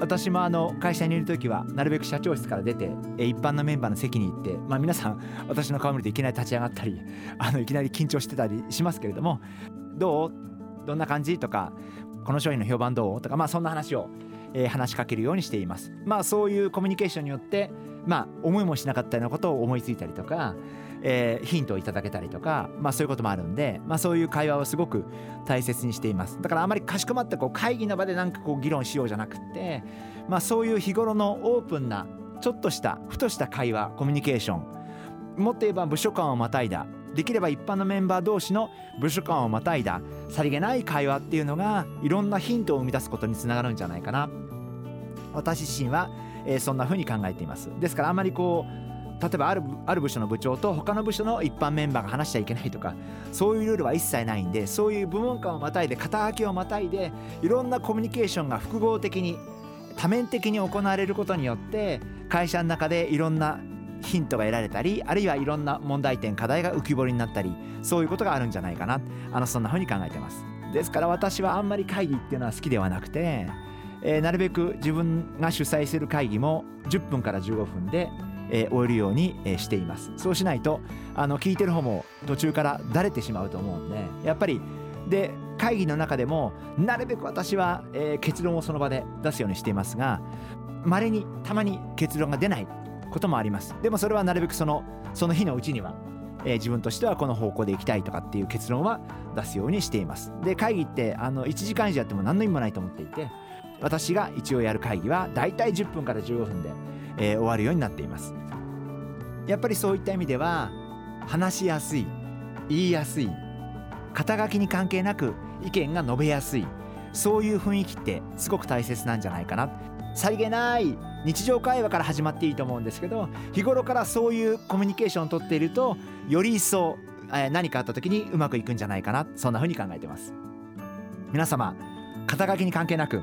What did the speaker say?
私もあの会社にいる時はなるべく社長室から出て一般のメンバーの席に行って、まあ、皆さん私の顔見るといきなり立ち上がったりあのいきなり緊張してたりしますけれどもどう？どんな感じ？とかこの商品の評判どう？とかまあそんな話を、え、話しかけるようにしています。まあそういうコミュニケーションによってまあ思いもしなかったようなことを思いついたりとかえー、ヒントをいただけたりとか、まあ、そういうこともあるんで、まあ、そういう会話をすごく大切にしています。だからあまりかしこまってこう会議の場でなんかこう議論しようじゃなくて、まあ、そういう日頃のオープンなちょっとしたふとした会話コミュニケーション。もっと言えば部署間をまたいだ。できれば一般のメンバー同士の部署間をまたいだ。さりげない会話っていうのがいろんなヒントを生み出すことにつながるんじゃないかな。私自身は、えー、そんな風に考えています。ですからあまりこう例えばあるある部署の部長と他の部署の一般メンバーが話しちゃいけないとかそういうルールは一切ないんでそういう部門間をまたいで肩書きをまたいでいろんなコミュニケーションが複合的に多面的に行われることによって会社の中でいろんなヒントが得られたりあるいはいろんな問題点課題が浮き彫りになったりそういうことがあるんじゃないかな。あのそんな風に考えてます。ですから私はあんまり会議っていうのは好きではなくて、えー、なるべく自分が主催する会議も10分から15分でえー、終えるように、えー、しています。そうしないとあの聞いてる方も途中からだれてしまうと思うんでやっぱりで会議の中でもなるべく私は、えー、結論をその場で出すようにしていますが稀にたまに結論が出ないこともあります。でもそれはなるべくそのその日のうちには、えー、自分としてはこの方向で行きたいとかっていう結論は出すようにしています。で会議ってあの1時間以上やっても何の意味もないと思っていて私が一応やる会議はだいたい10分から15分で、えー、終わるようになっています。やっぱりそういった意味では話しやすい言いやすい肩書きに関係なく意見が述べやすいそういう雰囲気ってすごく大切なんじゃないかな。さりげない日常会話から始まっていいと思うんですけど日頃からそういうコミュニケーションをとっているとより一層何かあった時にうまくいくんじゃないかな。そんな風に考えてます。皆様肩書きに関係なく